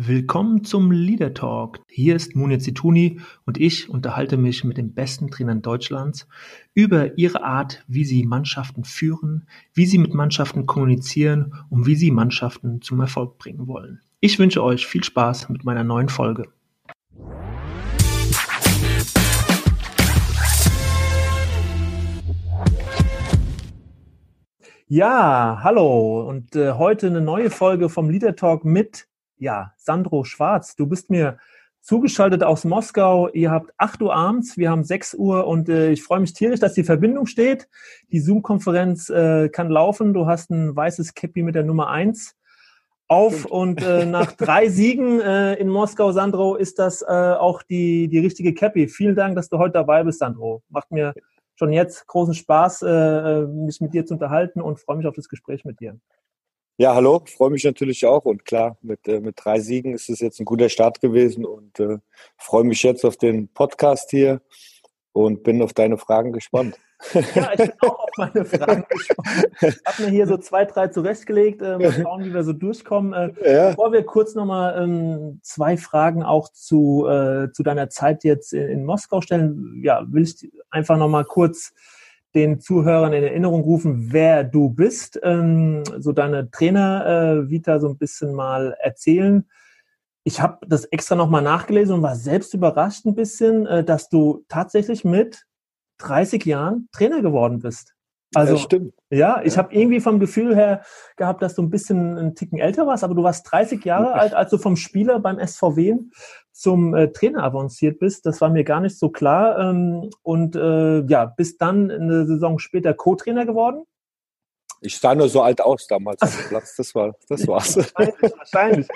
Willkommen zum Leader Talk. Hier ist Munir Zituni und ich unterhalte mich mit den besten Trainern Deutschlands über ihre Art, wie sie Mannschaften führen, wie sie mit Mannschaften kommunizieren und wie sie Mannschaften zum Erfolg bringen wollen. Ich wünsche euch viel Spaß mit meiner neuen Folge. Ja, hallo und äh, heute eine neue Folge vom Leader Talk mit ja, Sandro Schwarz, du bist mir zugeschaltet aus Moskau. Ihr habt 8 Uhr abends, wir haben 6 Uhr und äh, ich freue mich tierisch, dass die Verbindung steht. Die Zoom-Konferenz äh, kann laufen. Du hast ein weißes Cappy mit der Nummer 1 auf und äh, nach drei Siegen äh, in Moskau, Sandro, ist das äh, auch die, die richtige Cappy. Vielen Dank, dass du heute dabei bist, Sandro. Macht mir schon jetzt großen Spaß, äh mich mit dir zu unterhalten und freue mich auf das Gespräch mit dir. Ja, hallo, freue mich natürlich auch und klar, mit, äh, mit drei Siegen ist es jetzt ein guter Start gewesen und äh, freue mich jetzt auf den Podcast hier und bin auf deine Fragen gespannt. Ja, ich bin auch auf meine Fragen gespannt. Ich habe mir hier so zwei, drei zurechtgelegt. Äh, mal schauen, wie wir so durchkommen. Äh, ja. Bevor wir kurz nochmal ähm, zwei Fragen auch zu, äh, zu deiner Zeit jetzt in, in Moskau stellen, ja, will ich einfach nochmal kurz den Zuhörern in Erinnerung rufen, wer du bist, ähm, so deine Trainer-Vita äh, so ein bisschen mal erzählen. Ich habe das extra nochmal nachgelesen und war selbst überrascht ein bisschen, äh, dass du tatsächlich mit 30 Jahren Trainer geworden bist. Also, ja, stimmt. Ja, ich ja. habe irgendwie vom Gefühl her gehabt, dass du ein bisschen einen Ticken älter warst, aber du warst 30 Jahre alt, als du vom Spieler beim SVW zum äh, Trainer avanciert bist. Das war mir gar nicht so klar. Ähm, und äh, ja, bist dann eine Saison später Co-Trainer geworden. Ich sah nur so alt aus damals auf dem Platz. Das war, das war's. wahrscheinlich, wahrscheinlich.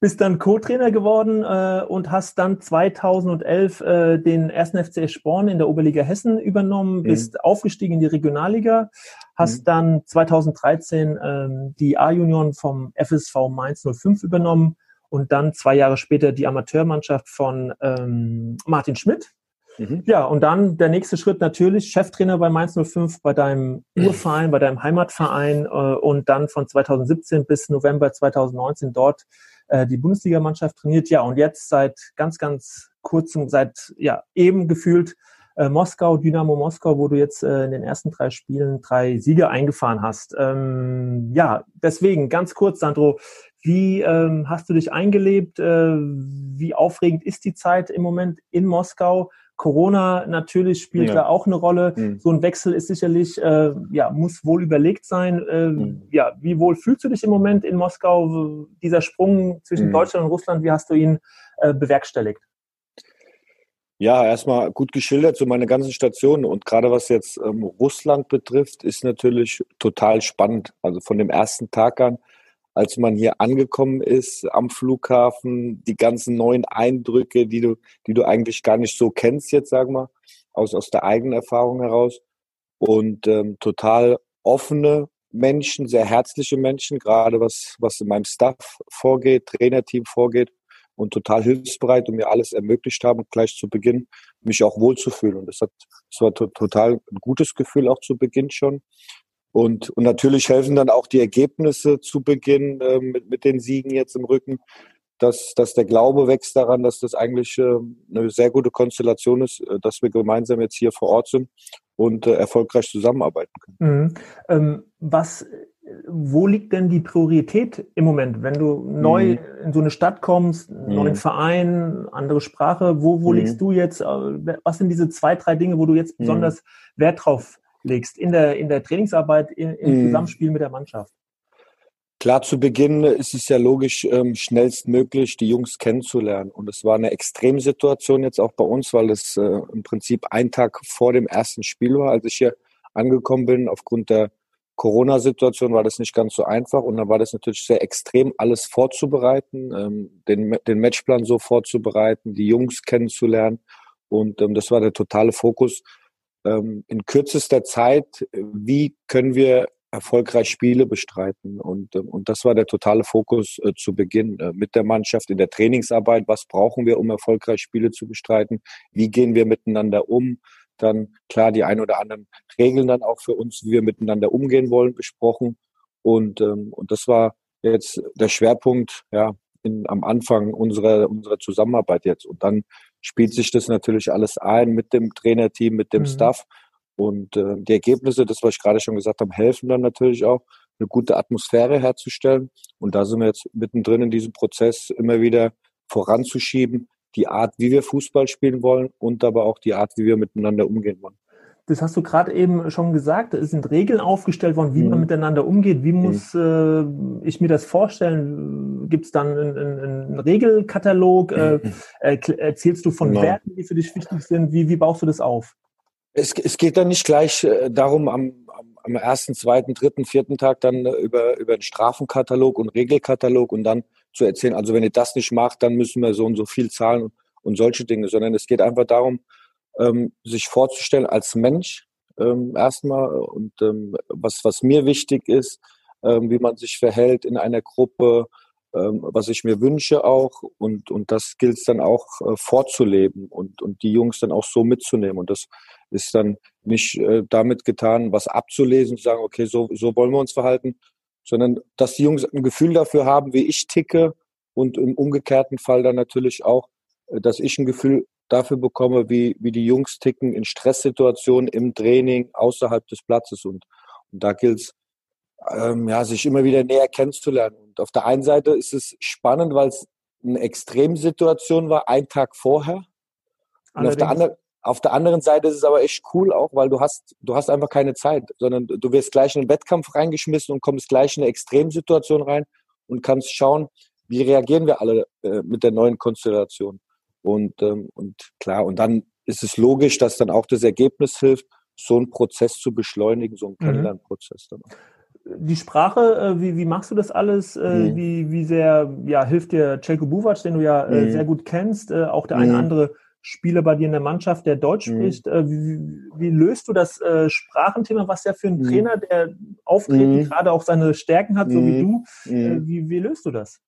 Bist dann Co-Trainer geworden äh, und hast dann 2011 äh, den ersten FC Sporn in der Oberliga Hessen übernommen, mhm. bist aufgestiegen in die Regionalliga, hast mhm. dann 2013 ähm, die A-Union vom FSV Mainz 05 übernommen und dann zwei Jahre später die Amateurmannschaft von ähm, Martin Schmidt. Mhm. Ja, und dann der nächste Schritt natürlich Cheftrainer bei Mainz 05, bei deinem Urverein, bei deinem Heimatverein äh, und dann von 2017 bis November 2019 dort äh, die Bundesligamannschaft trainiert. Ja, und jetzt seit ganz, ganz kurzem, seit ja eben gefühlt äh, Moskau, Dynamo Moskau, wo du jetzt äh, in den ersten drei Spielen drei Siege eingefahren hast. Ähm, ja, deswegen ganz kurz, Sandro, wie ähm, hast du dich eingelebt? Äh, wie aufregend ist die Zeit im Moment in Moskau? Corona natürlich spielt ja. da auch eine Rolle. Mhm. So ein Wechsel ist sicherlich, äh, ja, muss wohl überlegt sein. Äh, mhm. Ja, wie wohl fühlst du dich im Moment in Moskau? Dieser Sprung zwischen mhm. Deutschland und Russland, wie hast du ihn äh, bewerkstelligt? Ja, erstmal gut geschildert, so meine ganzen Stationen. Und gerade was jetzt ähm, Russland betrifft, ist natürlich total spannend. Also von dem ersten Tag an als man hier angekommen ist am Flughafen, die ganzen neuen Eindrücke, die du, die du eigentlich gar nicht so kennst jetzt, sag mal, aus, aus der eigenen Erfahrung heraus. Und ähm, total offene Menschen, sehr herzliche Menschen, gerade was, was in meinem Staff vorgeht, Trainerteam vorgeht und total hilfsbereit und mir alles ermöglicht haben, gleich zu Beginn mich auch wohlzufühlen. Und das hat, das war total ein gutes Gefühl auch zu Beginn schon. Und, und natürlich helfen dann auch die Ergebnisse zu Beginn äh, mit, mit den Siegen jetzt im Rücken, dass, dass der Glaube wächst daran, dass das eigentlich äh, eine sehr gute Konstellation ist, äh, dass wir gemeinsam jetzt hier vor Ort sind und äh, erfolgreich zusammenarbeiten können. Mhm. Ähm, was, wo liegt denn die Priorität im Moment, wenn du neu mhm. in so eine Stadt kommst, neuen mhm. Verein, andere Sprache, wo, wo mhm. liegst du jetzt? Äh, was sind diese zwei, drei Dinge, wo du jetzt mhm. besonders Wert drauf legst in der, in der Trainingsarbeit, im, im mhm. Zusammenspiel mit der Mannschaft? Klar, zu Beginn ist es ja logisch, ähm, schnellstmöglich die Jungs kennenzulernen. Und es war eine Extremsituation jetzt auch bei uns, weil es äh, im Prinzip ein Tag vor dem ersten Spiel war, als ich hier angekommen bin. Aufgrund der Corona-Situation war das nicht ganz so einfach. Und dann war das natürlich sehr extrem, alles vorzubereiten, ähm, den, den Matchplan so vorzubereiten, die Jungs kennenzulernen. Und ähm, das war der totale Fokus ähm, in kürzester Zeit, wie können wir erfolgreich Spiele bestreiten. Und, ähm, und das war der totale Fokus äh, zu Beginn äh, mit der Mannschaft in der Trainingsarbeit. Was brauchen wir, um erfolgreich Spiele zu bestreiten? Wie gehen wir miteinander um? Dann klar die ein oder anderen Regeln dann auch für uns, wie wir miteinander umgehen wollen, besprochen. Und, ähm, und das war jetzt der Schwerpunkt, ja, in, am Anfang unserer, unserer Zusammenarbeit jetzt. Und dann spielt sich das natürlich alles ein mit dem Trainerteam, mit dem mhm. Staff. Und äh, die Ergebnisse, das, was ich gerade schon gesagt habe, helfen dann natürlich auch, eine gute Atmosphäre herzustellen. Und da sind wir jetzt mittendrin in diesem Prozess, immer wieder voranzuschieben, die Art, wie wir Fußball spielen wollen und aber auch die Art, wie wir miteinander umgehen wollen. Das hast du gerade eben schon gesagt. Es sind Regeln aufgestellt worden, wie mhm. man miteinander umgeht. Wie mhm. muss äh, ich mir das vorstellen? Gibt es dann einen, einen Regelkatalog? Äh, mhm. Äh, erzählst du von Nein. Werten, die für dich wichtig sind? Wie, wie baust du das auf? Es, es geht dann nicht gleich äh, darum, am, am ersten, zweiten, dritten, vierten Tag dann äh, über, über einen Strafenkatalog und Regelkatalog und dann zu erzählen, also wenn ihr das nicht macht, dann müssen wir so und so viel zahlen und, und solche Dinge, sondern es geht einfach darum, ähm, sich vorzustellen als Mensch ähm, erstmal und ähm, was, was mir wichtig ist, ähm, wie man sich verhält in einer Gruppe, ähm, was ich mir wünsche auch und, und das gilt es dann auch äh, vorzuleben und, und die Jungs dann auch so mitzunehmen. Und das ist dann nicht äh, damit getan, was abzulesen, zu sagen, okay, so, so wollen wir uns verhalten, sondern dass die Jungs ein Gefühl dafür haben, wie ich ticke und im umgekehrten Fall dann natürlich auch, äh, dass ich ein Gefühl dafür bekomme, wie, wie die Jungs ticken in Stresssituationen, im Training, außerhalb des Platzes. Und, und da gilt es, ähm, ja, sich immer wieder näher kennenzulernen. Und auf der einen Seite ist es spannend, weil es eine Extremsituation war, einen Tag vorher. Und auf der, andere, auf der anderen Seite ist es aber echt cool auch, weil du hast, du hast einfach keine Zeit, sondern du wirst gleich in einen Wettkampf reingeschmissen und kommst gleich in eine Extremsituation rein und kannst schauen, wie reagieren wir alle äh, mit der neuen Konstellation. Und, ähm, und klar, und dann ist es logisch, dass dann auch das Ergebnis hilft, so einen Prozess zu beschleunigen, so einen mhm. Kennenlernprozess dann auch die Sprache, äh, wie, wie machst du das alles? Äh, mhm. Wie, wie sehr ja, hilft dir Celko Buvac, den du ja äh, mhm. sehr gut kennst, auch der eine mhm. andere Spieler bei dir in der Mannschaft, der Deutsch mhm. spricht. Wie, wie, löst du das Sprachenthema, was ja für einen mhm. Trainer, der auftreten, mhm. gerade auch seine Stärken hat, so wie du, wie, wie löst du das?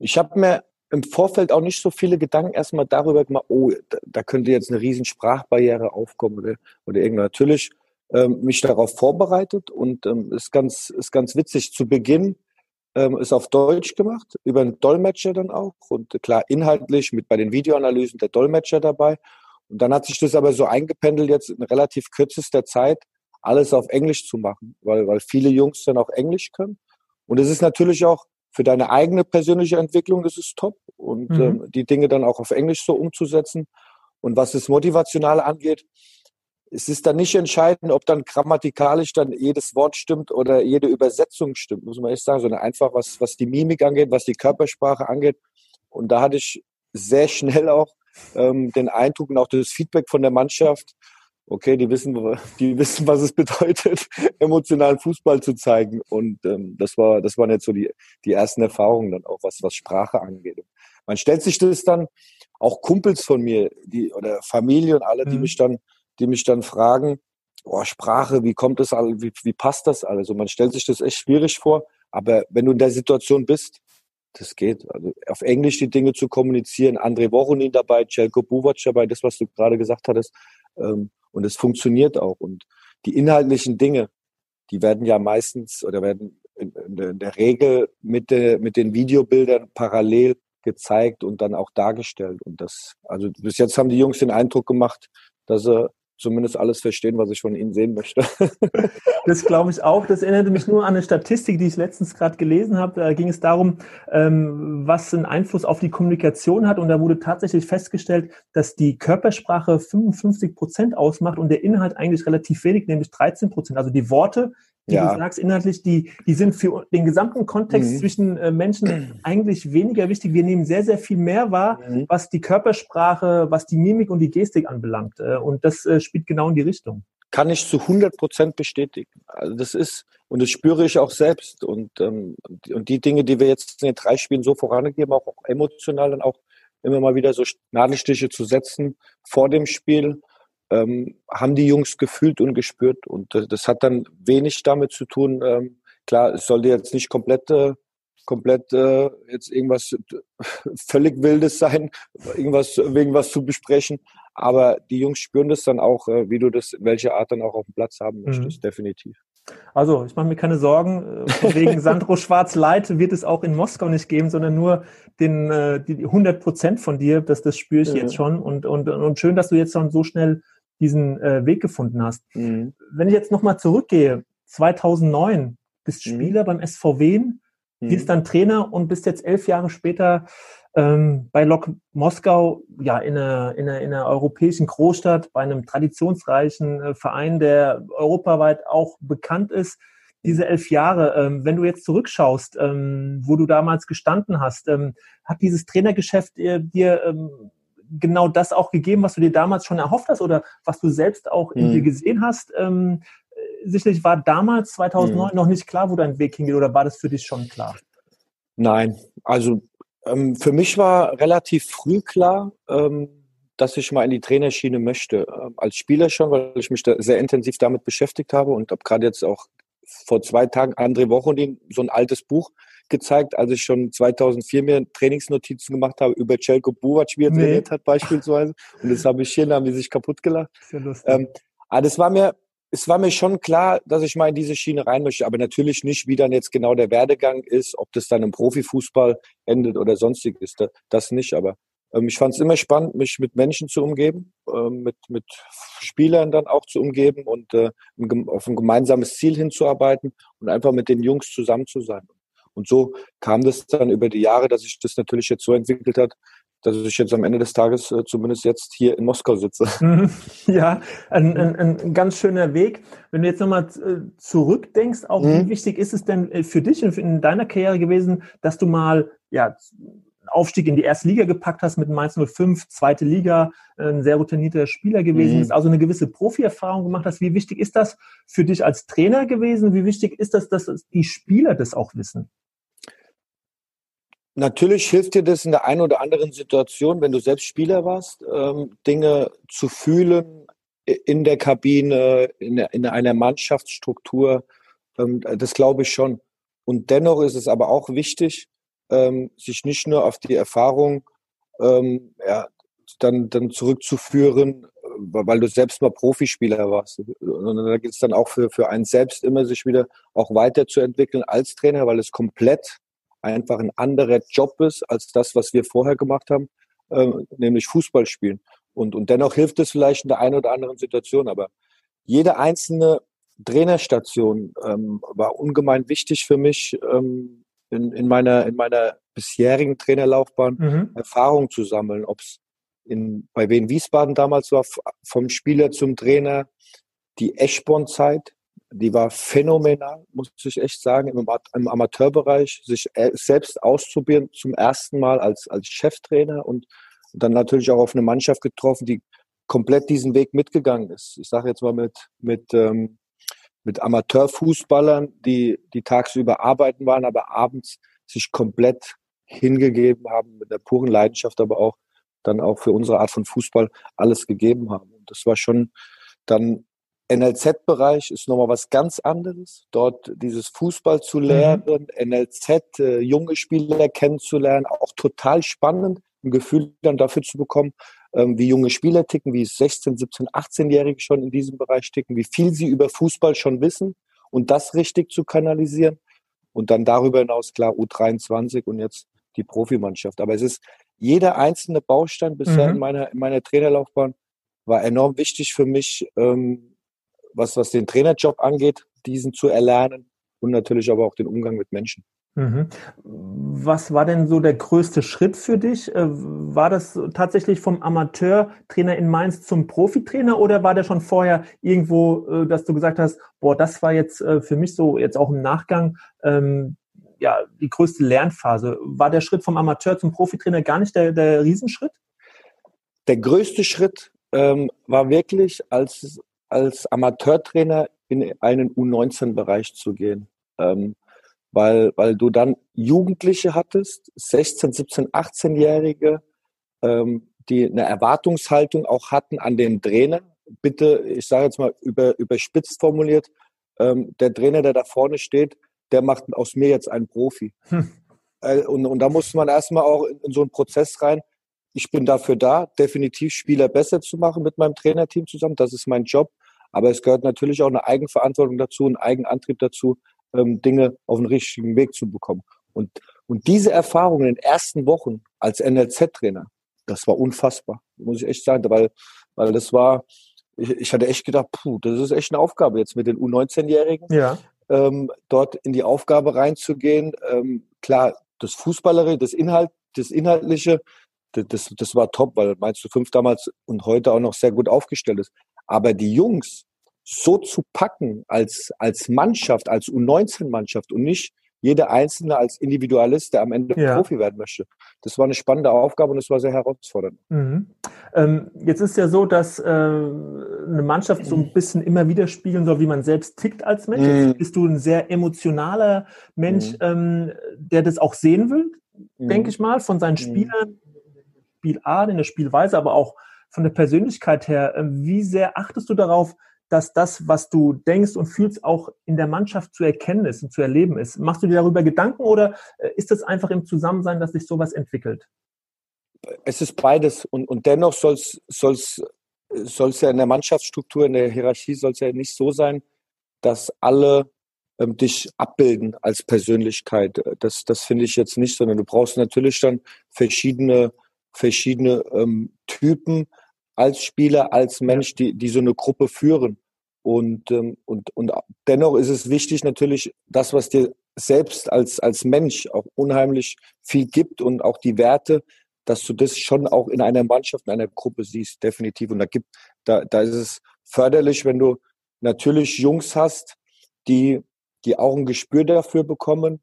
Ich habe mir im Vorfeld auch nicht so viele Gedanken erstmal darüber gemacht, oh, da, könnte jetzt eine riesen Sprachbarriere aufkommen oder, oder irgendwas. Natürlich ähm, mich darauf vorbereitet und ähm, ist ganz ist ganz witzig. Zu Beginn ähm, ist auf Deutsch gemacht über einen Dolmetscher dann auch und klar inhaltlich mit bei den Videoanalysen der Dolmetscher dabei. Und dann hat sich das aber so eingependelt jetzt in relativ kürzester Zeit alles auf Englisch zu machen, weil weil viele Jungs dann auch Englisch können. Und es ist natürlich auch für deine eigene persönliche Entwicklung ist es top und mhm. ähm, die Dinge dann auch auf Englisch so umzusetzen. Und was das Motivationale angeht, es ist dann nicht entscheidend, ob dann grammatikalisch dann jedes Wort stimmt oder jede Übersetzung stimmt, muss man echt sagen, sondern einfach was, was die Mimik angeht, was die Körpersprache angeht. Und da hatte ich sehr schnell auch ähm, den Eindruck und auch das Feedback von der Mannschaft, okay, die wissen, die wissen, was es bedeutet, emotionalen Fußball zu zeigen. Und ähm, das war, das waren jetzt so die, die ersten Erfahrungen dann auch, was, was Sprache angeht. Man stellt sich das dann, auch Kumpels von mir, die, oder Familie und alle, die mhm. mich dann, die mich dann fragen, oh, Sprache, wie kommt das alles, wie, wie passt das alles? Und man stellt sich das echt schwierig vor. Aber wenn du in der Situation bist, das geht. Also auf Englisch die Dinge zu kommunizieren, André Voronin dabei, Celko Buvac dabei, das, was du gerade gesagt hattest, ähm, und es funktioniert auch. Und die inhaltlichen Dinge, die werden ja meistens oder werden in, in der Regel mit, der, mit den Videobildern parallel gezeigt und dann auch dargestellt. Und das, also bis jetzt haben die Jungs den Eindruck gemacht, dass sie zumindest alles verstehen, was ich von ihnen sehen möchte. das glaube ich auch. Das erinnerte mich nur an eine Statistik, die ich letztens gerade gelesen habe. Da ging es darum, ähm, was einen Einfluss auf die Kommunikation hat. Und da wurde tatsächlich festgestellt, dass die Körpersprache 55 Prozent ausmacht und der Inhalt eigentlich relativ wenig, nämlich 13 Prozent. Also die Worte die ja. du sagst, inhaltlich, die, die sind für den gesamten Kontext mhm. zwischen äh, Menschen eigentlich weniger wichtig. Wir nehmen sehr, sehr viel mehr wahr, mhm. was die Körpersprache, was die Mimik und die Gestik anbelangt. Äh, und das äh, spielt genau in die Richtung. Kann ich zu 100 Prozent bestätigen. Also das ist, und das spüre ich auch selbst. Und, ähm, und die Dinge, die wir jetzt in den drei Spielen so vorangegeben, auch, auch emotional dann auch immer mal wieder so Nadelstiche zu setzen vor dem Spiel, ähm, haben die Jungs gefühlt und gespürt. Und das, das hat dann wenig damit zu tun. Ähm, klar, es sollte jetzt nicht komplett äh, komplett äh, jetzt irgendwas völlig Wildes sein, irgendwas wegen was zu besprechen. Aber die Jungs spüren das dann auch, äh, wie du das, welche Art dann auch auf dem Platz haben möchtest, mhm. definitiv. Also, ich mache mir keine Sorgen. Äh, wegen Sandro Schwarz-Leit wird es auch in Moskau nicht geben, sondern nur den, äh, die 100 Prozent von dir. Das, das spüre ich mhm. jetzt schon. Und, und, und schön, dass du jetzt schon so schnell diesen äh, Weg gefunden hast. Mhm. Wenn ich jetzt nochmal zurückgehe, 2009 bist mhm. Spieler beim SV Wien, mhm. wirst dann Trainer und bist jetzt elf Jahre später ähm, bei Lok Moskau, ja, in einer, in, einer, in einer europäischen Großstadt, bei einem traditionsreichen äh, Verein, der europaweit auch bekannt ist. Diese elf Jahre, ähm, wenn du jetzt zurückschaust, ähm, wo du damals gestanden hast, ähm, hat dieses Trainergeschäft äh, dir ähm, genau das auch gegeben, was du dir damals schon erhofft hast oder was du selbst auch in mhm. dir gesehen hast? Ähm, sicherlich war damals 2009 mhm. noch nicht klar, wo dein Weg hingeht oder war das für dich schon klar? Nein, also ähm, für mich war relativ früh klar, ähm, dass ich mal in die Trainerschiene möchte. Ähm, als Spieler schon, weil ich mich sehr intensiv damit beschäftigt habe und habe gerade jetzt auch vor zwei Tagen André Wochonin so ein altes Buch gezeigt, als ich schon 2004 mir Trainingsnotizen gemacht habe über Celko Buvac, wie er nee. trainiert hat beispielsweise. Und das habe ich hier, da haben die sich kaputt gelacht. Sehr lustig. Ähm, aber das war mir, es war mir schon klar, dass ich mal in diese Schiene rein möchte, aber natürlich nicht, wie dann jetzt genau der Werdegang ist, ob das dann im Profifußball endet oder sonstiges. Das nicht, aber ähm, ich fand es immer spannend, mich mit Menschen zu umgeben, äh, mit, mit Spielern dann auch zu umgeben und äh, auf ein gemeinsames Ziel hinzuarbeiten und einfach mit den Jungs zusammen zu sein. Und so kam das dann über die Jahre, dass sich das natürlich jetzt so entwickelt hat, dass ich jetzt am Ende des Tages äh, zumindest jetzt hier in Moskau sitze. Mhm. Ja, ein, ein, ein ganz schöner Weg. Wenn du jetzt nochmal äh, zurückdenkst, auch mhm. wie wichtig ist es denn äh, für dich und in deiner Karriere gewesen, dass du mal ja Aufstieg in die erste Liga gepackt hast mit Mainz 05, zweite Liga, ein sehr routinierter Spieler gewesen mhm. ist, also eine gewisse Profi-Erfahrung gemacht hast. Wie wichtig ist das für dich als Trainer gewesen? Wie wichtig ist das, dass die Spieler das auch wissen? Natürlich hilft dir das in der einen oder anderen Situation, wenn du selbst Spieler warst, ähm, Dinge zu fühlen in der Kabine, in, in einer Mannschaftsstruktur. Ähm, das glaube ich schon. Und dennoch ist es aber auch wichtig, ähm, sich nicht nur auf die Erfahrung ähm, ja, dann, dann zurückzuführen, weil du selbst mal Profispieler warst. Und da geht es dann auch für, für einen selbst immer, sich wieder auch weiterzuentwickeln als Trainer, weil es komplett einfach ein anderer Job ist als das, was wir vorher gemacht haben, äh, nämlich Fußball spielen. Und, und dennoch hilft es vielleicht in der einen oder anderen Situation. Aber jede einzelne Trainerstation ähm, war ungemein wichtig für mich ähm, in, in, meiner, in meiner bisherigen Trainerlaufbahn, mhm. Erfahrung zu sammeln. Ob es bei Wien Wiesbaden damals war, vom Spieler zum Trainer, die Eschborn-Zeit, die war phänomenal, muss ich echt sagen, im, Amateurbereich, sich äh, selbst auszuprobieren, zum ersten Mal als, als Cheftrainer und dann natürlich auch auf eine Mannschaft getroffen, die komplett diesen Weg mitgegangen ist. Ich sage jetzt mal mit, mit, ähm, mit Amateurfußballern, die, die tagsüber arbeiten waren, aber abends sich komplett hingegeben haben, mit der puren Leidenschaft, aber auch dann auch für unsere Art von Fußball alles gegeben haben. Und das war schon dann NLZ-Bereich ist nochmal was ganz anderes. Dort dieses Fußball zu mhm. lernen, mhm. NLZ, äh, junge Spieler kennenzulernen, auch total spannend, ein Gefühl dann dafür zu bekommen, ähm, wie junge Spieler ticken, wie 16, 17, 18-Jährige schon in diesem Bereich ticken, wie viel sie über Fußball schon wissen und das richtig zu kanalisieren. Und dann darüber hinaus klar U23 und jetzt die Profimannschaft. Aber es ist jeder einzelne Baustein bisher mhm. in meiner, in meiner Trainerlaufbahn war enorm wichtig für mich, ähm, was, was den Trainerjob angeht, diesen zu erlernen und natürlich aber auch den Umgang mit Menschen. Mhm. Was war denn so der größte Schritt für dich? Äh, war das tatsächlich vom Amateurtrainer in Mainz zum Profitrainer oder war der schon vorher irgendwo, äh, dass du gesagt hast, boah, das war jetzt äh, für mich so jetzt auch im Nachgang ähm, ja die größte Lernphase? War der Schritt vom Amateur zum Profitrainer gar nicht der, der Riesenschritt? Der größte Schritt ähm, war wirklich, als als Amateurtrainer in einen U19-Bereich zu gehen. Ähm, weil, weil du dann Jugendliche hattest, 16, 17, 18-Jährige, ähm, die eine Erwartungshaltung auch hatten an den Trainer. Bitte, ich sage jetzt mal über, überspitzt formuliert, ähm, der Trainer, der da vorne steht, der macht aus mir jetzt einen Profi. Hm. äh, und, und da muss man erstmal auch in, in so einen Prozess rein. Ich bin dafür da, definitiv Spieler besser zu machen mit meinem Trainerteam zusammen. Das ist mein Job. Aber es gehört natürlich auch eine Eigenverantwortung dazu, ein Eigenantrieb dazu, ähm, Dinge auf den richtigen Weg zu bekommen. Und, und diese Erfahrung in den ersten Wochen als NLZ-Trainer, das war unfassbar, muss ich echt sagen, weil, weil das war, ich, ich hatte echt gedacht, puh, das ist echt eine Aufgabe jetzt mit den U19-Jährigen. Ja. Ähm, dort in die Aufgabe reinzugehen. Ähm, klar, das Fußballerische, das Inhalt, das Inhaltliche, das, das, war top, weil meinst du fünf damals und heute auch noch sehr gut aufgestellt ist. Aber die Jungs so zu packen als, als Mannschaft, als U19-Mannschaft und nicht jeder Einzelne als Individualist, der am Ende ja. Profi werden möchte. Das war eine spannende Aufgabe und es war sehr herausfordernd. Mhm. Ähm, jetzt ist ja so, dass äh, eine Mannschaft so ein bisschen immer widerspiegeln soll, wie man selbst tickt als Mensch. Mhm. bist du ein sehr emotionaler Mensch, mhm. ähm, der das auch sehen will, denke mhm. ich mal, von seinen mhm. Spielern, Spielart, in der Spielweise, aber auch von der Persönlichkeit her. Äh, wie sehr achtest du darauf, dass das, was du denkst und fühlst, auch in der Mannschaft zu erkennen ist und zu erleben ist. Machst du dir darüber Gedanken oder äh, ist das einfach im Zusammensein, dass sich sowas entwickelt? Es ist beides und, und dennoch soll es ja in der Mannschaftsstruktur, in der Hierarchie soll es ja nicht so sein, dass alle ähm, dich abbilden als Persönlichkeit. Das, das finde ich jetzt nicht, sondern du brauchst natürlich dann verschiedene, verschiedene ähm, Typen als Spieler, als Mensch, die, die so eine Gruppe führen. Und, ähm, und, und dennoch ist es wichtig natürlich, das, was dir selbst als, als Mensch auch unheimlich viel gibt und auch die Werte, dass du das schon auch in einer Mannschaft, in einer Gruppe siehst, definitiv. Und da gibt, da, da ist es förderlich, wenn du natürlich Jungs hast, die, die auch ein Gespür dafür bekommen,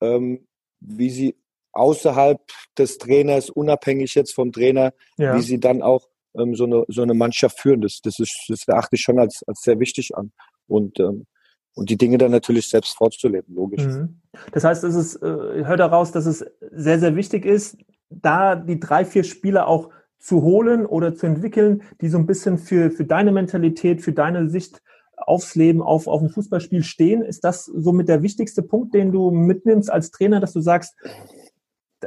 ähm, wie sie außerhalb des Trainers, unabhängig jetzt vom Trainer, ja. wie sie dann auch ähm, so, eine, so eine Mannschaft führen. Das, das, ist, das erachte ich schon als, als sehr wichtig an. Und, ähm, und die Dinge dann natürlich selbst vorzuleben, logisch. Mhm. Das heißt, es ist, äh, hört daraus, dass es sehr, sehr wichtig ist, da die drei, vier Spieler auch zu holen oder zu entwickeln, die so ein bisschen für, für deine Mentalität, für deine Sicht aufs Leben, auf, auf ein Fußballspiel stehen. Ist das somit der wichtigste Punkt, den du mitnimmst als Trainer, dass du sagst,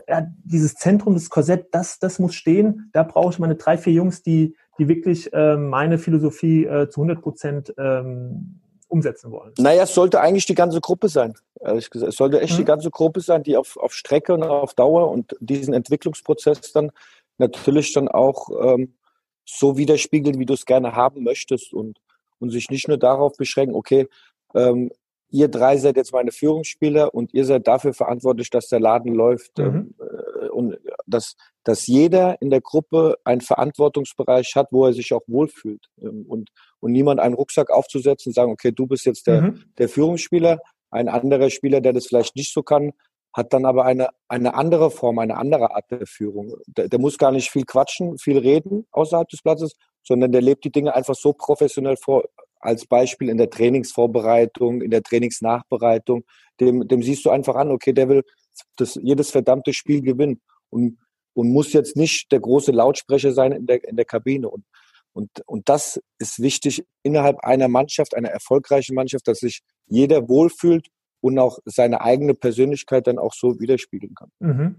ja, dieses Zentrum, das Korsett, das, das muss stehen. Da brauche ich meine drei, vier Jungs, die, die wirklich äh, meine Philosophie äh, zu 100 Prozent ähm, umsetzen wollen. Naja, es sollte eigentlich die ganze Gruppe sein, ehrlich gesagt. Es sollte echt mhm. die ganze Gruppe sein, die auf, auf Strecke und auf Dauer und diesen Entwicklungsprozess dann natürlich dann auch ähm, so widerspiegeln, wie du es gerne haben möchtest und, und sich nicht nur darauf beschränken, okay, ähm, ihr drei seid jetzt meine Führungsspieler und ihr seid dafür verantwortlich, dass der Laden läuft. Mhm. Ähm, äh, und dass, dass jeder in der Gruppe einen Verantwortungsbereich hat, wo er sich auch wohlfühlt. Ähm, und, und niemand einen Rucksack aufzusetzen und sagen, okay, du bist jetzt der, mhm. der Führungsspieler, ein anderer Spieler, der das vielleicht nicht so kann, hat dann aber eine, eine andere Form, eine andere Art der Führung. Der, der muss gar nicht viel quatschen, viel reden außerhalb des Platzes, sondern der lebt die Dinge einfach so professionell vor, als Beispiel in der Trainingsvorbereitung, in der Trainingsnachbereitung, dem, dem siehst du einfach an, okay, der will das, jedes verdammte Spiel gewinnen und, und muss jetzt nicht der große Lautsprecher sein in der, in der Kabine. Und, und, und das ist wichtig innerhalb einer Mannschaft, einer erfolgreichen Mannschaft, dass sich jeder wohlfühlt und auch seine eigene Persönlichkeit dann auch so widerspiegeln kann. Mhm.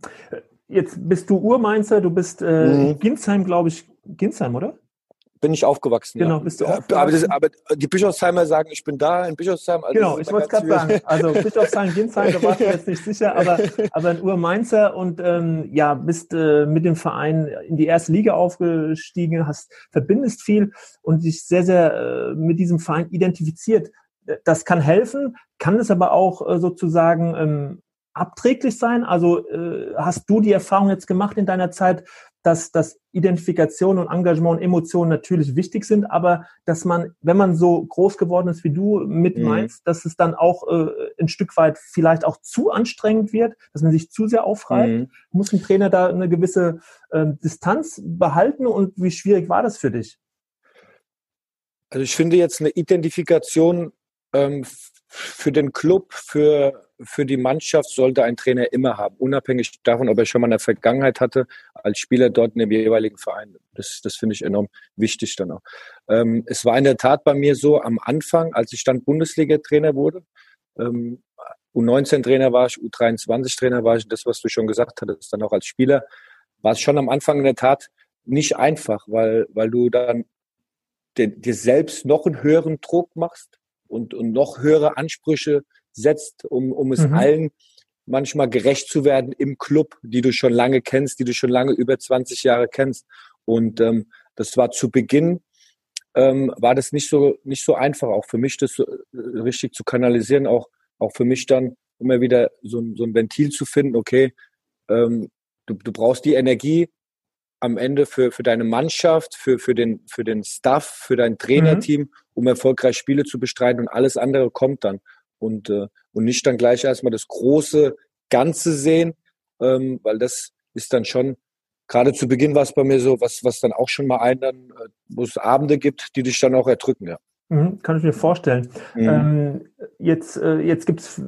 Jetzt bist du Urmainzer, du bist äh, mhm. Ginsheim, glaube ich, Ginsheim, oder? Bin ich aufgewachsen. Genau, ja. bist du aufgewachsen. Aber, das, aber, die Bischofsheimer sagen, ich bin da in Bischofsheim. Also genau, ich wollte gerade sagen, also Bischofsheim, Ginsheim, da warst du jetzt nicht sicher, aber, aber ein Urmainzer und ähm, ja, bist äh, mit dem Verein in die erste Liga aufgestiegen, hast, verbindest viel und dich sehr, sehr äh, mit diesem Verein identifiziert. Das kann helfen, kann es aber auch äh, sozusagen ähm, abträglich sein? Also äh, hast du die Erfahrung jetzt gemacht in deiner Zeit, dass, dass Identifikation und Engagement und Emotionen natürlich wichtig sind, aber dass man, wenn man so groß geworden ist wie du mit mhm. meinst, dass es dann auch äh, ein Stück weit vielleicht auch zu anstrengend wird, dass man sich zu sehr aufreibt. Mhm. Muss ein Trainer da eine gewisse äh, Distanz behalten und wie schwierig war das für dich? Also ich finde jetzt eine Identifikation ähm, für den Club, für für die Mannschaft sollte ein Trainer immer haben, unabhängig davon, ob er schon mal eine Vergangenheit hatte als Spieler dort in dem jeweiligen Verein. Das, das finde ich enorm wichtig dann auch. Ähm, es war in der Tat bei mir so am Anfang, als ich dann Bundesliga-Trainer wurde, ähm, U19-Trainer war ich, U23-Trainer war ich, das, was du schon gesagt hattest, dann auch als Spieler, war es schon am Anfang in der Tat nicht einfach, weil, weil du dann dir selbst noch einen höheren Druck machst und, und noch höhere Ansprüche setzt, um, um es mhm. allen manchmal gerecht zu werden im Club, die du schon lange kennst, die du schon lange über 20 Jahre kennst. Und ähm, das war zu Beginn, ähm, war das nicht so, nicht so einfach, auch für mich das so, äh, richtig zu kanalisieren, auch, auch für mich dann immer wieder so, so ein Ventil zu finden, okay, ähm, du, du brauchst die Energie am Ende für, für deine Mannschaft, für, für, den, für den Staff, für dein Trainerteam, mhm. um erfolgreich Spiele zu bestreiten und alles andere kommt dann. Und, äh, und nicht dann gleich erstmal das große Ganze sehen, ähm, weil das ist dann schon gerade zu Beginn war es bei mir so, was, was dann auch schon mal ein, dann, äh, wo es Abende gibt, die dich dann auch erdrücken, ja. Mhm, kann ich mir vorstellen. Mhm. Ähm, jetzt äh, jetzt gibt es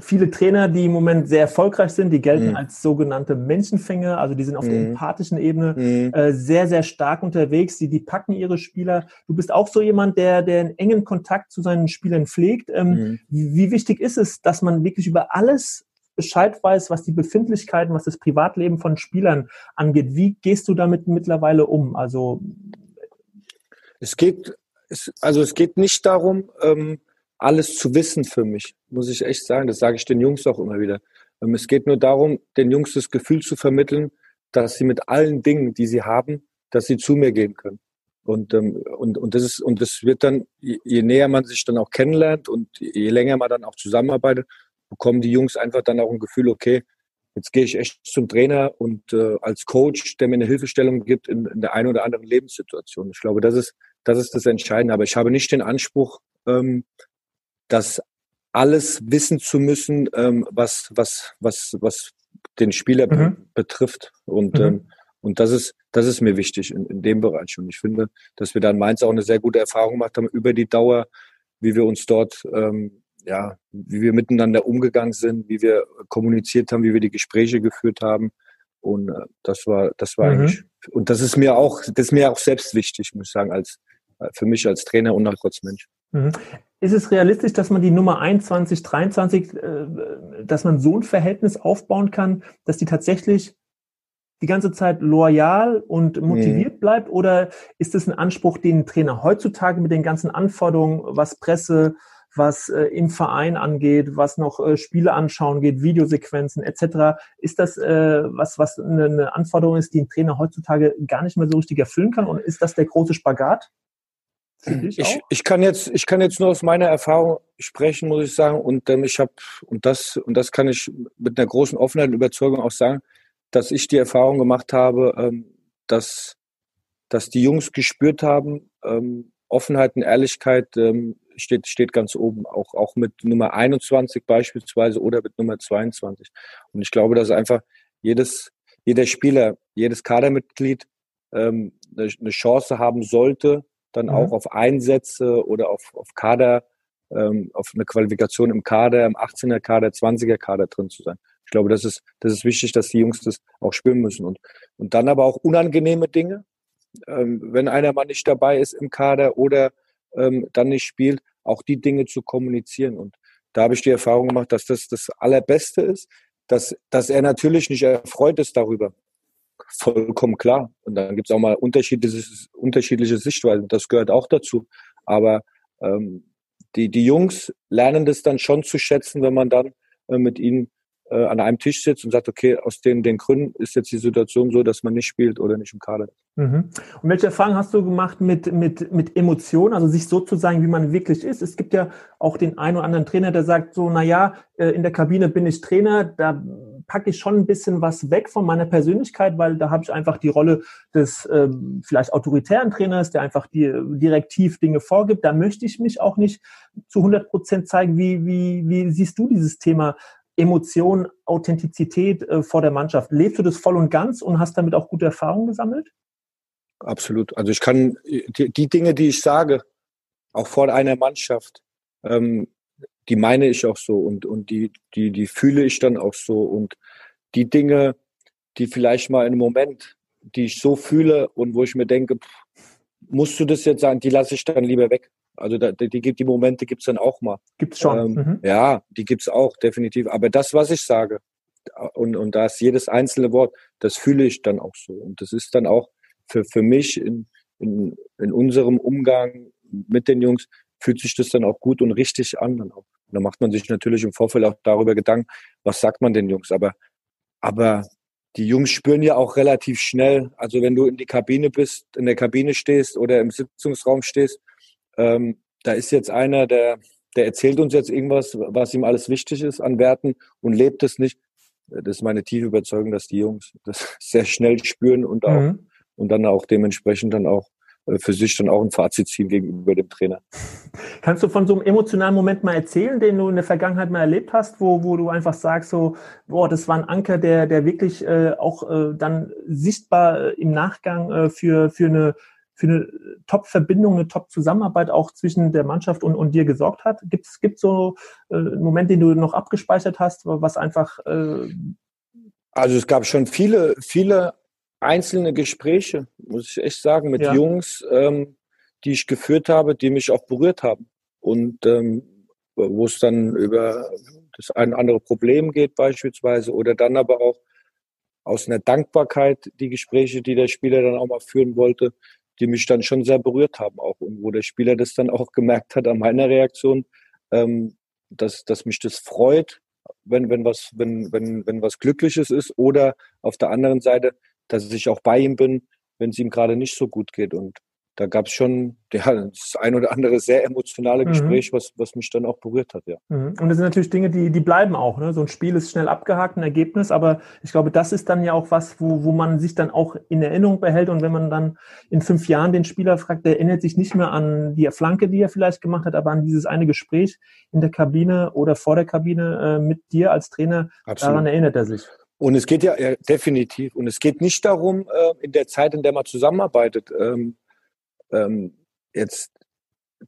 viele Trainer, die im Moment sehr erfolgreich sind, die gelten mhm. als sogenannte Menschenfänger, also die sind auf der mhm. empathischen Ebene mhm. äh, sehr, sehr stark unterwegs, die, die packen ihre Spieler. Du bist auch so jemand, der, der einen engen Kontakt zu seinen Spielern pflegt. Ähm, wie, wie wichtig ist es, dass man wirklich über alles Bescheid weiß, was die Befindlichkeiten, was das Privatleben von Spielern angeht. Wie gehst du damit mittlerweile um? Also es geht, es, also es geht nicht darum, ähm, alles zu wissen für mich, muss ich echt sagen. Das sage ich den Jungs auch immer wieder. Ähm, es geht nur darum, den Jungs das Gefühl zu vermitteln, dass sie mit allen Dingen, die sie haben, dass sie zu mir gehen können. Und, ähm, und, und das ist, und das wird dann, je, je näher man sich dann auch kennenlernt und je länger man dann auch zusammenarbeitet, bekommen die Jungs einfach dann auch ein Gefühl, okay, jetzt gehe ich echt zum Trainer und äh, als Coach, der mir eine Hilfestellung gibt in, in der einen oder anderen Lebenssituation. Ich glaube, das ist, das ist das Entscheidende. Aber ich habe nicht den Anspruch, ähm, das alles wissen zu müssen, ähm, was, was, was, was den Spieler mhm. betrifft. Und, mhm. ähm, und das ist, das ist mir wichtig in, in dem Bereich. Und ich finde, dass wir da in Mainz auch eine sehr gute Erfahrung gemacht haben über die Dauer, wie wir uns dort ähm, ja, wie wir miteinander umgegangen sind, wie wir kommuniziert haben, wie wir die Gespräche geführt haben. Und äh, das war, das war mhm. eigentlich, und das ist mir auch, das ist mir auch selbst wichtig, muss ich sagen, als, für mich als Trainer und als Mensch. Mhm. Ist es realistisch, dass man die Nummer 21, 23, äh, dass man so ein Verhältnis aufbauen kann, dass die tatsächlich die ganze Zeit loyal und motiviert mhm. bleibt? Oder ist es ein Anspruch, den ein Trainer heutzutage mit den ganzen Anforderungen, was Presse, was äh, im Verein angeht, was noch äh, Spiele anschauen geht, Videosequenzen etc. Ist das äh, was, was eine, eine Anforderung ist, die ein Trainer heutzutage gar nicht mehr so richtig erfüllen kann? Und ist das der große Spagat? Ich, ich, ich, kann jetzt, ich kann jetzt nur aus meiner Erfahrung sprechen, muss ich sagen. Und ähm, ich habe, und das, und das kann ich mit einer großen Offenheit und Überzeugung auch sagen, dass ich die Erfahrung gemacht habe, ähm, dass, dass die Jungs gespürt haben, ähm, Offenheit und Ehrlichkeit ähm, steht, steht ganz oben, auch, auch mit Nummer 21 beispielsweise oder mit Nummer 22. Und ich glaube, dass einfach jedes, jeder Spieler, jedes Kadermitglied ähm, eine, eine Chance haben sollte, dann mhm. auch auf Einsätze oder auf, auf Kader, ähm, auf eine Qualifikation im Kader, im 18er Kader, 20er Kader drin zu sein. Ich glaube, das ist, das ist wichtig, dass die Jungs das auch spüren müssen. Und, und dann aber auch unangenehme Dinge, ähm, wenn einer mal nicht dabei ist im Kader oder ähm, dann nicht spielt, auch die Dinge zu kommunizieren. Und da habe ich die Erfahrung gemacht, dass das das Allerbeste ist, dass, dass er natürlich nicht erfreut ist darüber. Vollkommen klar. Und dann gibt es auch mal unterschiedliche, unterschiedliche Sichtweisen. Das gehört auch dazu. Aber ähm, die, die Jungs lernen das dann schon zu schätzen, wenn man dann äh, mit ihnen äh, an einem Tisch sitzt und sagt, okay, aus den, den Gründen ist jetzt die Situation so, dass man nicht spielt oder nicht im Kader ist. Mhm. Und welche Erfahrungen hast du gemacht mit, mit, mit Emotionen, also sich so zu sagen, wie man wirklich ist? Es gibt ja auch den einen oder anderen Trainer, der sagt so, na äh, in der Kabine bin ich Trainer, da packe ich schon ein bisschen was weg von meiner Persönlichkeit, weil da habe ich einfach die Rolle des ähm, vielleicht autoritären Trainers, der einfach die, direktiv Dinge vorgibt. Da möchte ich mich auch nicht zu 100 Prozent zeigen. Wie, wie, wie siehst du dieses Thema Emotion, Authentizität äh, vor der Mannschaft. Lebst du das voll und ganz und hast damit auch gute Erfahrungen gesammelt? Absolut. Also ich kann die, die Dinge, die ich sage, auch vor einer Mannschaft, ähm, die meine ich auch so und, und die, die, die fühle ich dann auch so. Und die Dinge, die vielleicht mal in einem Moment, die ich so fühle und wo ich mir denke, pff, musst du das jetzt sagen, die lasse ich dann lieber weg. Also da, die, die Momente gibt's dann auch mal. Gibt's schon. Ähm, mhm. Ja, die gibt's auch, definitiv. Aber das, was ich sage, und, und da ist jedes einzelne Wort, das fühle ich dann auch so. Und das ist dann auch für, für mich in, in, in unserem Umgang mit den Jungs, fühlt sich das dann auch gut und richtig an. Dann auch. Da macht man sich natürlich im Vorfeld auch darüber Gedanken, was sagt man den Jungs. Aber, aber die Jungs spüren ja auch relativ schnell, also wenn du in die Kabine bist, in der Kabine stehst oder im Sitzungsraum stehst, ähm, da ist jetzt einer, der, der erzählt uns jetzt irgendwas, was ihm alles wichtig ist an Werten und lebt es nicht. Das ist meine tiefe Überzeugung, dass die Jungs das sehr schnell spüren und auch mhm. und dann auch dementsprechend dann auch für sich dann auch ein Fazit ziehen gegenüber dem Trainer. Kannst du von so einem emotionalen Moment mal erzählen, den du in der Vergangenheit mal erlebt hast, wo, wo du einfach sagst, so, boah, das war ein Anker, der, der wirklich äh, auch äh, dann sichtbar äh, im Nachgang äh, für, für eine für eine Top-Verbindung, eine Top-Zusammenarbeit auch zwischen der Mannschaft und, und dir gesorgt hat? Gibt es so äh, einen Moment, den du noch abgespeichert hast, was einfach äh also es gab schon viele, viele einzelne Gespräche, muss ich echt sagen, mit ja. Jungs, ähm, die ich geführt habe, die mich auch berührt haben. Und ähm, wo es dann über das ein oder andere Problem geht beispielsweise oder dann aber auch aus einer Dankbarkeit die Gespräche, die der Spieler dann auch mal führen wollte, die mich dann schon sehr berührt haben auch und wo der Spieler das dann auch gemerkt hat an meiner Reaktion, ähm, dass, dass mich das freut, wenn, wenn was, wenn, wenn, wenn was Glückliches ist oder auf der anderen Seite, dass ich auch bei ihm bin, wenn es ihm gerade nicht so gut geht. Und da gab es schon ja, das ein oder andere sehr emotionale mhm. Gespräch, mhm. was, was mich dann auch berührt hat, ja. Mhm. Und das sind natürlich Dinge, die, die bleiben auch. Ne? So ein Spiel ist schnell abgehakt, ein Ergebnis, aber ich glaube, das ist dann ja auch was, wo, wo man sich dann auch in Erinnerung behält. Und wenn man dann in fünf Jahren den Spieler fragt, der erinnert sich nicht mehr an die Flanke, die er vielleicht gemacht hat, aber an dieses eine Gespräch in der Kabine oder vor der Kabine äh, mit dir als Trainer, Absolut. daran erinnert er sich. Und es geht ja, ja, definitiv. Und es geht nicht darum, äh, in der Zeit, in der man zusammenarbeitet, ähm, ähm, jetzt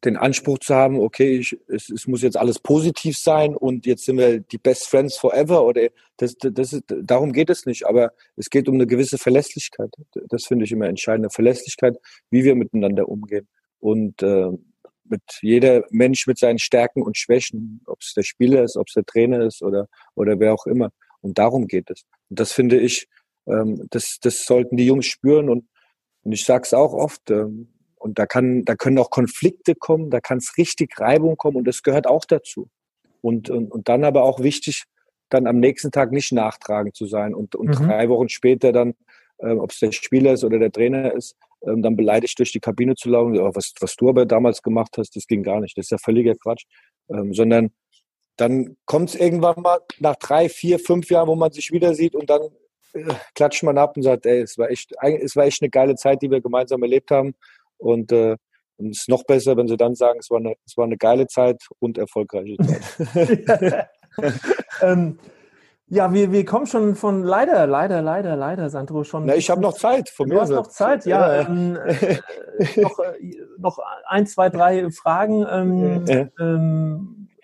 den Anspruch zu haben, okay, ich, es, es muss jetzt alles positiv sein und jetzt sind wir die Best Friends forever oder das, das ist, darum geht es nicht. Aber es geht um eine gewisse Verlässlichkeit. Das finde ich immer entscheidend. Eine Verlässlichkeit, wie wir miteinander umgehen. Und äh, mit jeder Mensch mit seinen Stärken und Schwächen, ob es der Spieler ist, ob es der Trainer ist oder, oder wer auch immer. Und darum geht es. Und das finde ich, ähm, das, das sollten die Jungs spüren. Und, und ich sage es auch oft, ähm, und da kann, da können auch Konflikte kommen, da kann es richtig Reibung kommen und das gehört auch dazu. Und, und, und dann aber auch wichtig, dann am nächsten Tag nicht nachtragend zu sein und, und mhm. drei Wochen später dann, äh, ob es der Spieler ist oder der Trainer ist, ähm, dann beleidigt durch die Kabine zu laufen, oh, was, was du aber damals gemacht hast, das ging gar nicht, das ist ja völliger Quatsch, ähm, sondern dann kommt es irgendwann mal nach drei, vier, fünf Jahren, wo man sich wieder sieht und dann äh, klatscht man ab und sagt, ey, es war echt, es war echt eine geile Zeit, die wir gemeinsam erlebt haben. Und, äh, und es ist noch besser, wenn sie dann sagen, es war eine, es war eine geile Zeit und erfolgreiche Zeit. ähm, ja, wir, wir kommen schon von leider, leider, leider, leider, Sandro, schon. Na, ich habe noch Zeit. Von du mir hast noch Zeit, ja. ja. Ähm, äh, noch, äh, noch ein, zwei, drei Fragen. Ähm, ja.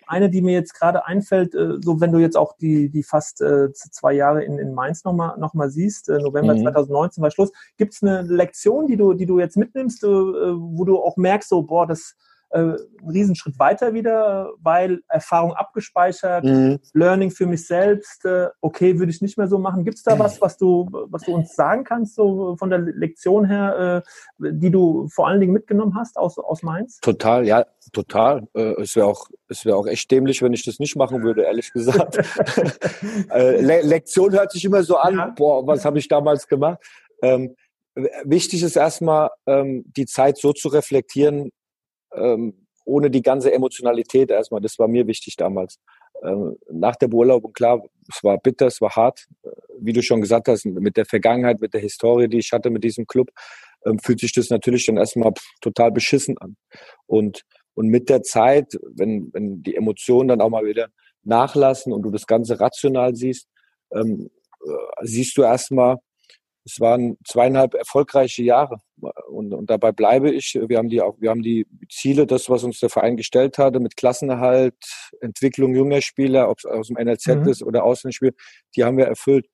Eine, die mir jetzt gerade einfällt, äh, so wenn du jetzt auch die, die fast äh, zwei Jahre in, in Mainz nochmal noch mal siehst, äh, November mhm. 2019 war Schluss. Gibt es eine Lektion, die du, die du jetzt mitnimmst, wo du auch merkst, so, boah, das, äh, einen Riesenschritt weiter wieder, weil Erfahrung abgespeichert, mhm. Learning für mich selbst, äh, okay, würde ich nicht mehr so machen. Gibt es da was, was du, was du uns sagen kannst, so von der Lektion her, äh, die du vor allen Dingen mitgenommen hast aus, aus Mainz? Total, ja, total. Äh, es wäre auch, es wäre auch echt dämlich, wenn ich das nicht machen würde, ehrlich gesagt. äh, Le Lektion hört sich immer so an, ja. boah, was habe ich damals gemacht? Ähm, wichtig ist erstmal, ähm, die Zeit so zu reflektieren, ähm, ohne die ganze Emotionalität erstmal. Das war mir wichtig damals. Ähm, nach der Beurlaubung, klar, es war bitter, es war hart. Wie du schon gesagt hast, mit der Vergangenheit, mit der Historie, die ich hatte mit diesem Club, ähm, fühlt sich das natürlich dann erstmal total beschissen an. Und, und mit der Zeit, wenn, wenn die Emotionen dann auch mal wieder nachlassen und du das Ganze rational siehst, ähm, äh, siehst du erstmal, es waren zweieinhalb erfolgreiche Jahre und, und dabei bleibe ich. Wir haben die auch, wir haben die Ziele, das, was uns der Verein gestellt hatte, mit Klassenerhalt, Entwicklung junger Spieler, ob es aus dem NLZ mhm. ist oder Auslandsspiel, die haben wir erfüllt.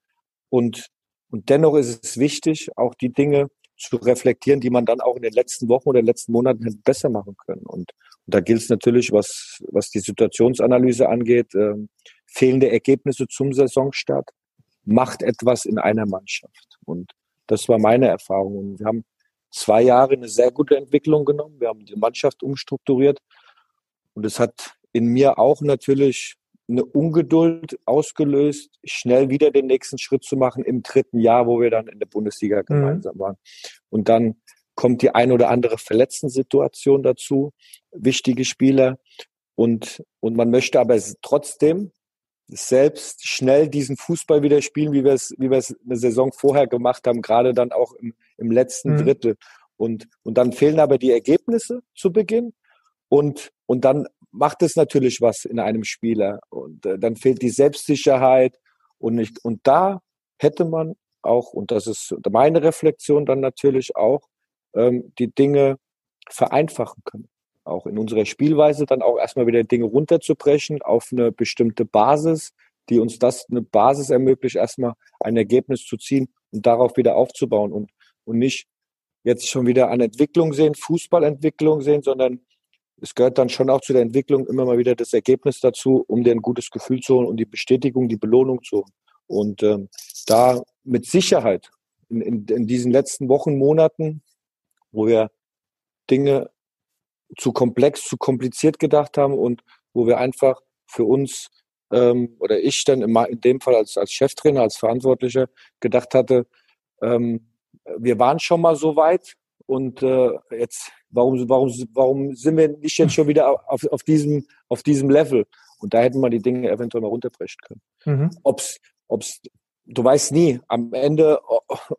Und, und dennoch ist es wichtig, auch die Dinge zu reflektieren, die man dann auch in den letzten Wochen oder letzten Monaten hätte besser machen können. Und, und da gilt es natürlich, was, was die Situationsanalyse angeht, äh, fehlende Ergebnisse zum Saisonstart macht etwas in einer Mannschaft. Und das war meine Erfahrung. Und wir haben zwei Jahre eine sehr gute Entwicklung genommen. Wir haben die Mannschaft umstrukturiert. Und es hat in mir auch natürlich eine Ungeduld ausgelöst, schnell wieder den nächsten Schritt zu machen im dritten Jahr, wo wir dann in der Bundesliga mhm. gemeinsam mhm. waren. Und dann kommt die ein oder andere Verletzten-Situation dazu, wichtige Spieler. Und, und man möchte aber trotzdem selbst schnell diesen Fußball wieder spielen, wie wir es, wie wir es eine Saison vorher gemacht haben, gerade dann auch im, im letzten mhm. Drittel. Und, und dann fehlen aber die Ergebnisse zu Beginn. Und, und dann macht es natürlich was in einem Spieler. Und äh, dann fehlt die Selbstsicherheit. Und, nicht, und da hätte man auch, und das ist meine Reflexion dann natürlich auch, ähm, die Dinge vereinfachen können. Auch in unserer Spielweise dann auch erstmal wieder Dinge runterzubrechen auf eine bestimmte Basis, die uns das eine Basis ermöglicht, erstmal ein Ergebnis zu ziehen und darauf wieder aufzubauen und, und nicht jetzt schon wieder an Entwicklung sehen, Fußballentwicklung sehen, sondern es gehört dann schon auch zu der Entwicklung immer mal wieder das Ergebnis dazu, um dir ein gutes Gefühl zu holen und die Bestätigung, die Belohnung zu holen. Und ähm, da mit Sicherheit in, in, in diesen letzten Wochen, Monaten, wo wir Dinge zu komplex, zu kompliziert gedacht haben und wo wir einfach für uns ähm, oder ich dann in, in dem Fall als, als Cheftrainer, als Verantwortlicher gedacht hatte, ähm, wir waren schon mal so weit und äh, jetzt warum warum warum sind wir nicht jetzt schon wieder auf, auf diesem auf diesem Level und da hätten wir die Dinge eventuell mal runterbrechen können. Mhm. Ob's ob's du weißt nie am Ende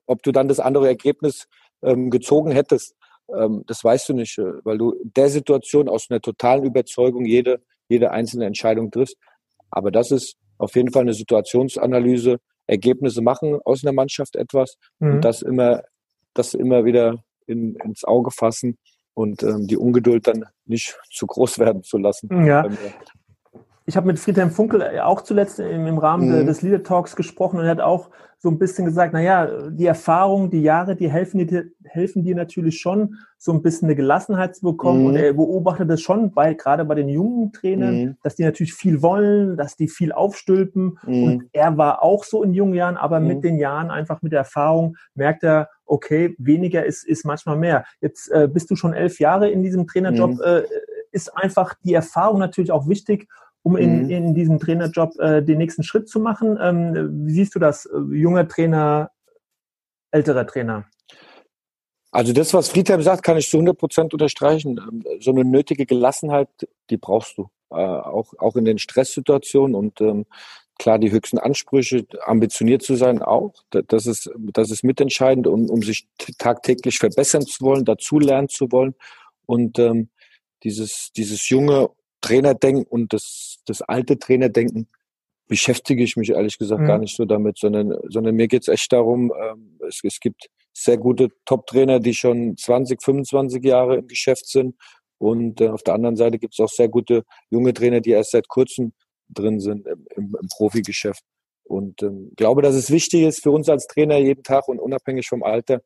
ob du dann das andere Ergebnis ähm, gezogen hättest ähm, das weißt du nicht, äh, weil du in der Situation aus einer totalen Überzeugung jede, jede einzelne Entscheidung triffst. Aber das ist auf jeden Fall eine Situationsanalyse, Ergebnisse machen aus einer Mannschaft etwas mhm. und das immer, das immer wieder in, ins Auge fassen und ähm, die Ungeduld dann nicht zu groß werden zu lassen. Ja. Ich habe mit Friedhelm Funkel äh, auch zuletzt im, im Rahmen mhm. des Leader Talks gesprochen und er hat auch so ein bisschen gesagt, naja, die Erfahrung, die Jahre, die helfen dir, helfen dir natürlich schon, so ein bisschen eine Gelassenheit zu bekommen. Mhm. Und er beobachtet das schon bei, gerade bei den jungen Trainern, mhm. dass die natürlich viel wollen, dass die viel aufstülpen. Mhm. Und er war auch so in jungen Jahren, aber mit mhm. den Jahren einfach mit der Erfahrung merkt er, okay, weniger ist, ist manchmal mehr. Jetzt äh, bist du schon elf Jahre in diesem Trainerjob, mhm. äh, ist einfach die Erfahrung natürlich auch wichtig um in, mhm. in diesem Trainerjob äh, den nächsten Schritt zu machen. Ähm, wie siehst du das? Junger Trainer, älterer Trainer? Also das, was Friedhelm sagt, kann ich zu 100 Prozent unterstreichen. Ähm, so eine nötige Gelassenheit, die brauchst du. Äh, auch, auch in den Stresssituationen und ähm, klar die höchsten Ansprüche, ambitioniert zu sein auch. Das ist, das ist mitentscheidend, um, um sich tagtäglich verbessern zu wollen, dazulernen zu wollen. Und ähm, dieses, dieses junge, Trainerdenken und das, das alte Trainerdenken beschäftige ich mich ehrlich gesagt mhm. gar nicht so damit, sondern, sondern mir geht's echt darum, ähm, es, es gibt sehr gute Top-Trainer, die schon 20, 25 Jahre im Geschäft sind. Und äh, auf der anderen Seite gibt es auch sehr gute junge Trainer, die erst seit kurzem drin sind im, im, im Profigeschäft. Und ähm, glaube, dass es wichtig ist für uns als Trainer jeden Tag und unabhängig vom Alter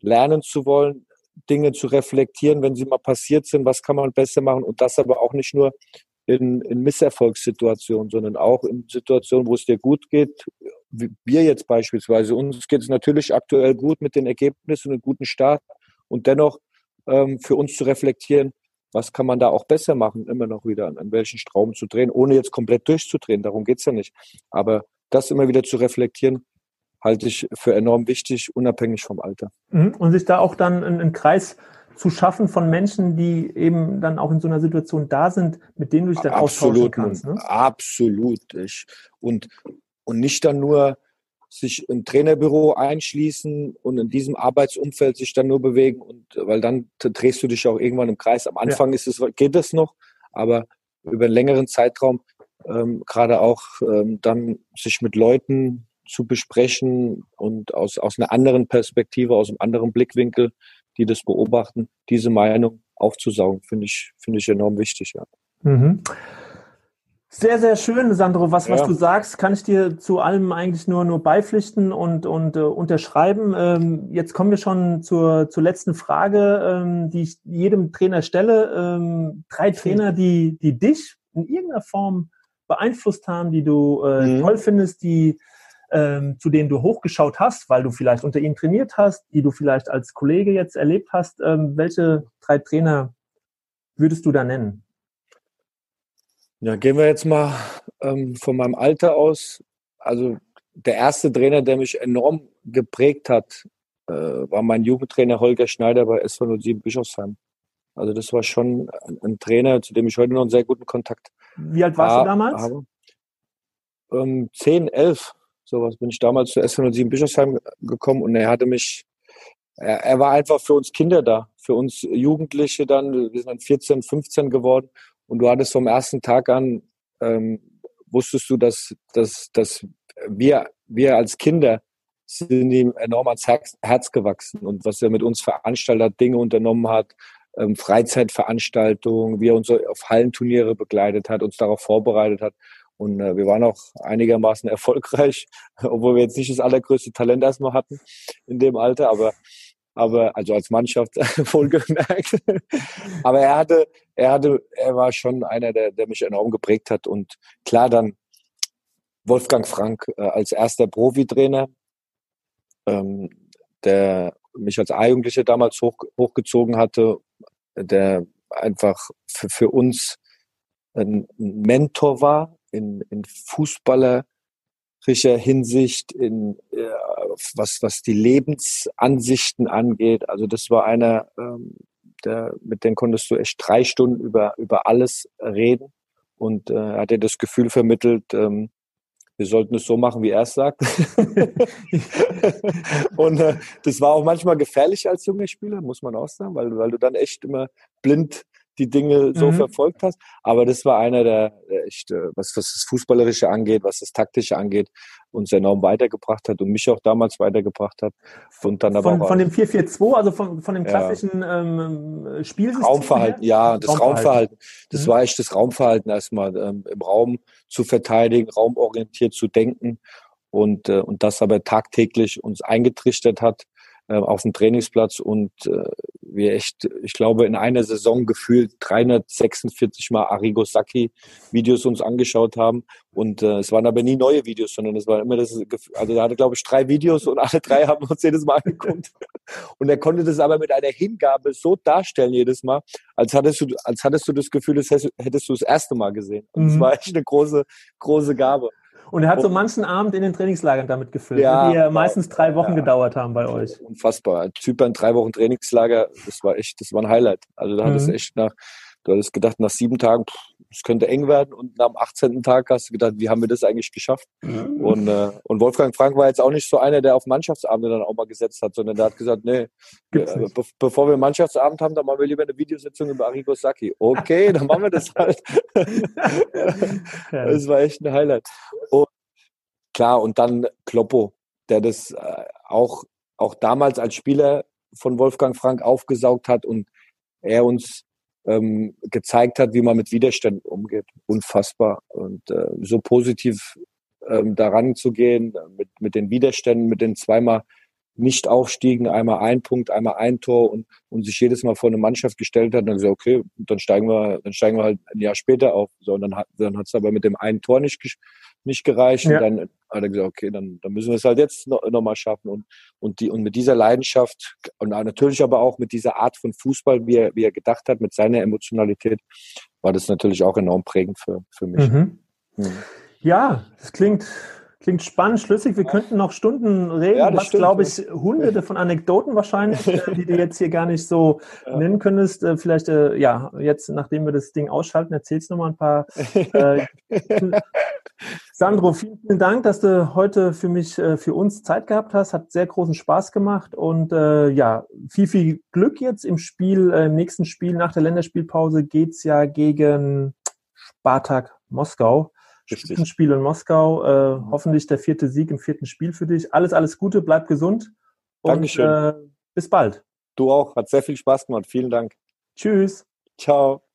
lernen zu wollen, Dinge zu reflektieren, wenn sie mal passiert sind, was kann man besser machen und das aber auch nicht nur in, in Misserfolgssituationen, sondern auch in Situationen, wo es dir gut geht. Wie wir jetzt beispielsweise, uns geht es natürlich aktuell gut mit den Ergebnissen und einem guten Start und dennoch ähm, für uns zu reflektieren, was kann man da auch besser machen, immer noch wieder an, welchen Strauben zu drehen, ohne jetzt komplett durchzudrehen, darum geht's ja nicht. Aber das immer wieder zu reflektieren, halte ich für enorm wichtig, unabhängig vom Alter. Mhm. Und sich da auch dann einen Kreis zu schaffen von Menschen, die eben dann auch in so einer Situation da sind, mit denen du dich dann absolut, austauschen kannst. Ne? Absolut. Ich, und, und nicht dann nur sich im Trainerbüro einschließen und in diesem Arbeitsumfeld sich dann nur bewegen und weil dann drehst du dich auch irgendwann im Kreis. Am Anfang ja. ist es, geht das noch, aber über einen längeren Zeitraum ähm, gerade auch ähm, dann sich mit Leuten zu besprechen und aus, aus einer anderen Perspektive, aus einem anderen Blickwinkel, die das beobachten, diese Meinung aufzusaugen, finde ich, finde ich enorm wichtig, ja. Mhm. Sehr, sehr schön, Sandro. Was, ja. was du sagst, kann ich dir zu allem eigentlich nur, nur beipflichten und, und äh, unterschreiben. Ähm, jetzt kommen wir schon zur, zur letzten Frage, ähm, die ich jedem Trainer stelle. Ähm, drei Trainer, die, die dich in irgendeiner Form beeinflusst haben, die du äh, mhm. toll findest, die ähm, zu denen du hochgeschaut hast, weil du vielleicht unter ihnen trainiert hast, die du vielleicht als Kollege jetzt erlebt hast. Ähm, welche drei Trainer würdest du da nennen? Ja, gehen wir jetzt mal ähm, von meinem Alter aus. Also der erste Trainer, der mich enorm geprägt hat, äh, war mein Jugendtrainer Holger Schneider bei SV 07 Bischofsheim. Also das war schon ein, ein, Trainer, zu dem ich heute noch einen sehr guten Kontakt habe. Wie alt warst war, du damals? Habe. Ähm, 10, 11, sowas bin ich damals zu SV 07 Bischofsheim gekommen und er hatte mich, er, er war einfach für uns Kinder da, für uns Jugendliche dann, wir sind dann 14, 15 geworden und du hattest vom ersten Tag an, ähm, wusstest du, dass, dass, dass wir, wir als Kinder sind ihm enorm ans Herz, Herz gewachsen und was er mit uns veranstaltet hat, Dinge unternommen hat, ähm, Freizeitveranstaltungen, wie er uns auf Hallenturniere begleitet hat, uns darauf vorbereitet hat. Und äh, wir waren auch einigermaßen erfolgreich, obwohl wir jetzt nicht das allergrößte Talent erstmal hatten in dem Alter, aber aber also als Mannschaft wohlgemerkt. aber er hatte, er hatte, er war schon einer, der, der mich enorm geprägt hat. Und klar dann Wolfgang Frank äh, als erster Profitrainer, ähm, der mich als A-Jugendlicher damals hoch, hochgezogen hatte, der einfach für, für uns ein Mentor war in, in Fußballer Hinsicht, in äh, was, was die Lebensansichten angeht. Also das war einer, ähm, der, mit dem konntest du echt drei Stunden über, über alles reden. Und äh, hat dir das Gefühl vermittelt, ähm, wir sollten es so machen, wie er es sagt. und äh, das war auch manchmal gefährlich als junger Spieler, muss man auch sagen, weil, weil du dann echt immer blind die Dinge so mhm. verfolgt hast. Aber das war einer der, der echt, äh, was, was das Fußballerische angeht, was das Taktische angeht, uns enorm weitergebracht hat und mich auch damals weitergebracht hat. Und dann aber von, auch, von dem 4-4-2, also von, von dem klassischen ja. ähm, Spielsystem? Raumverhalten, her? ja, das Raumverhalten. Raumverhalten. Das mhm. war echt das Raumverhalten erstmal, ähm, im Raum zu verteidigen, raumorientiert zu denken und, äh, und das aber tagtäglich uns eingetrichtert hat äh, auf dem Trainingsplatz und äh, wir echt, ich glaube, in einer Saison gefühlt 346 Mal Arrigo Sacchi Videos uns angeschaut haben. Und äh, es waren aber nie neue Videos, sondern es war immer das, also er hatte, glaube ich, drei Videos und alle drei haben uns jedes Mal angeguckt. Und er konnte das aber mit einer Hingabe so darstellen jedes Mal, als hattest du, als hattest du das Gefühl, das hättest du das erste Mal gesehen. Und es mhm. war echt eine große, große Gabe. Und er hat so manchen Abend in den Trainingslagern damit gefüllt, ja, die ja meistens drei Wochen ja, gedauert haben bei euch. Unfassbar. Zypern, drei Wochen Trainingslager, das war echt, das war ein Highlight. Also da mhm. hattest du echt nach, du hattest gedacht, nach sieben Tagen, es könnte eng werden und dem 18. Tag hast du gedacht, wie haben wir das eigentlich geschafft? Mhm. Und, äh, und Wolfgang Frank war jetzt auch nicht so einer, der auf Mannschaftsabende dann auch mal gesetzt hat, sondern der hat gesagt, nee, äh, be bevor wir Mannschaftsabend haben, dann machen wir lieber eine Videositzung über Arrigo Sacchi. Okay, dann machen wir das halt. das war echt ein Highlight. Und klar, und dann Kloppo, der das äh, auch, auch damals als Spieler von Wolfgang Frank aufgesaugt hat und er uns ähm, gezeigt hat, wie man mit Widerständen umgeht. Unfassbar. Und äh, so positiv ähm, daran zu gehen, mit, mit den Widerständen, mit den zweimal nicht aufstiegen, einmal ein Punkt, einmal ein Tor und, und sich jedes Mal vor eine Mannschaft gestellt hat, dann gesagt, okay, dann steigen wir, dann steigen wir halt ein Jahr später auf. So, und dann hat dann hat's aber mit dem einen Tor nicht, nicht gereicht. Ja. Und dann hat er gesagt, okay, dann, dann müssen wir es halt jetzt noch, noch mal schaffen. Und, und, die, und mit dieser Leidenschaft und natürlich aber auch mit dieser Art von Fußball, wie er, wie er gedacht hat, mit seiner Emotionalität, war das natürlich auch enorm prägend für, für mich. Mhm. Mhm. Ja, das klingt Klingt spannend, schlüssig. Wir könnten noch Stunden reden, ja, was, glaube ich, hunderte von Anekdoten wahrscheinlich, äh, die du jetzt hier gar nicht so ja. nennen könntest. Äh, vielleicht, äh, ja, jetzt, nachdem wir das Ding ausschalten, erzählst du noch mal ein paar. Äh, Sandro, vielen, vielen Dank, dass du heute für mich, für uns Zeit gehabt hast. Hat sehr großen Spaß gemacht und äh, ja, viel, viel Glück jetzt im Spiel, äh, im nächsten Spiel nach der Länderspielpause geht's ja gegen Spartak Moskau. Spitzenspiel in Moskau. Äh, mhm. hoffentlich der vierte Sieg im vierten Spiel für dich. Alles, alles Gute, bleib gesund. Und, Dankeschön. Äh, bis bald. Du auch. Hat sehr viel Spaß gemacht. Vielen Dank. Tschüss. Ciao.